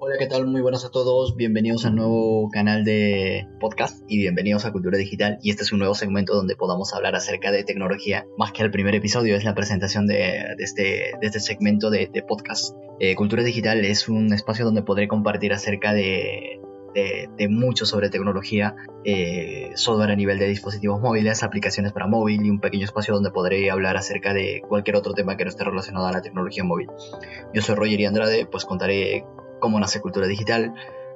Hola, ¿qué tal? Muy buenas a todos. Bienvenidos al nuevo canal de podcast y bienvenidos a Cultura Digital. Y este es un nuevo segmento donde podamos hablar acerca de tecnología. Más que el primer episodio, es la presentación de, este, este, segmento de, podcast. Eh, Cultura Digital es un espacio donde podré compartir acerca de, de, mucho sobre tecnología, eh, software a nivel de dispositivos móviles, aplicaciones para móvil y un pequeño espacio donde podré hablar acerca de cualquier otro tema que no esté relacionado a la tecnología móvil. Yo soy Roger y Andrade, pues contaré cómo nace Cultura Digital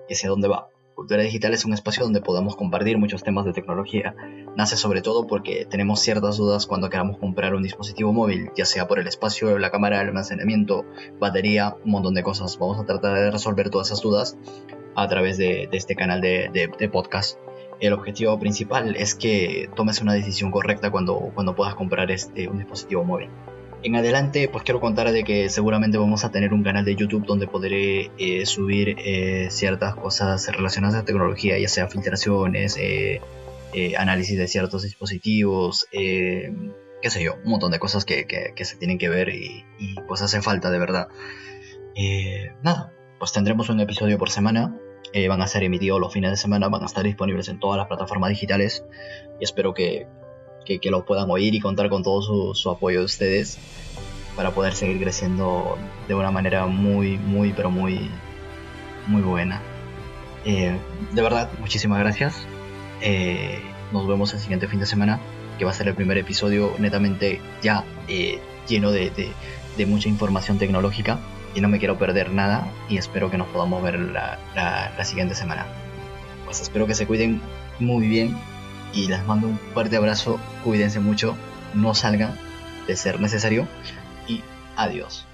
y hacia dónde va. Cultura Digital es un espacio donde podemos compartir muchos temas de tecnología. Nace sobre todo porque tenemos ciertas dudas cuando queramos comprar un dispositivo móvil, ya sea por el espacio, la cámara, el almacenamiento, batería, un montón de cosas. Vamos a tratar de resolver todas esas dudas a través de, este canal de, podcast. El objetivo principal es que tomes una decisión correcta cuando, cuando puedas comprar este, un dispositivo móvil. En adelante, pues quiero contar de que seguramente vamos a tener un canal de YouTube donde podré eh, subir eh, ciertas cosas relacionadas a tecnología, ya sea filtraciones, eh, análisis de ciertos dispositivos, qué sé yo, un montón de cosas que, que, se tienen que ver y, y, pues hace falta de verdad. nada, pues tendremos un episodio por semana. van a ser emitidos los fines de semana, van a estar disponibles en todas las plataformas digitales y espero que, que, que lo puedan oír y contar con todo su, su, apoyo de ustedes para poder seguir creciendo de una manera muy, muy, pero muy, muy buena. Eh, de verdad, muchísimas gracias. Eh, nos vemos el siguiente fin de semana, que va a ser el primer episodio netamente ya eh, lleno de, de, mucha información tecnológica. Y no me quiero perder nada y espero que nos podamos ver la, la siguiente semana. Pues espero que se cuiden muy bien y les mando un fuerte abrazo, cuídense mucho, no salgan de ser necesario y adiós.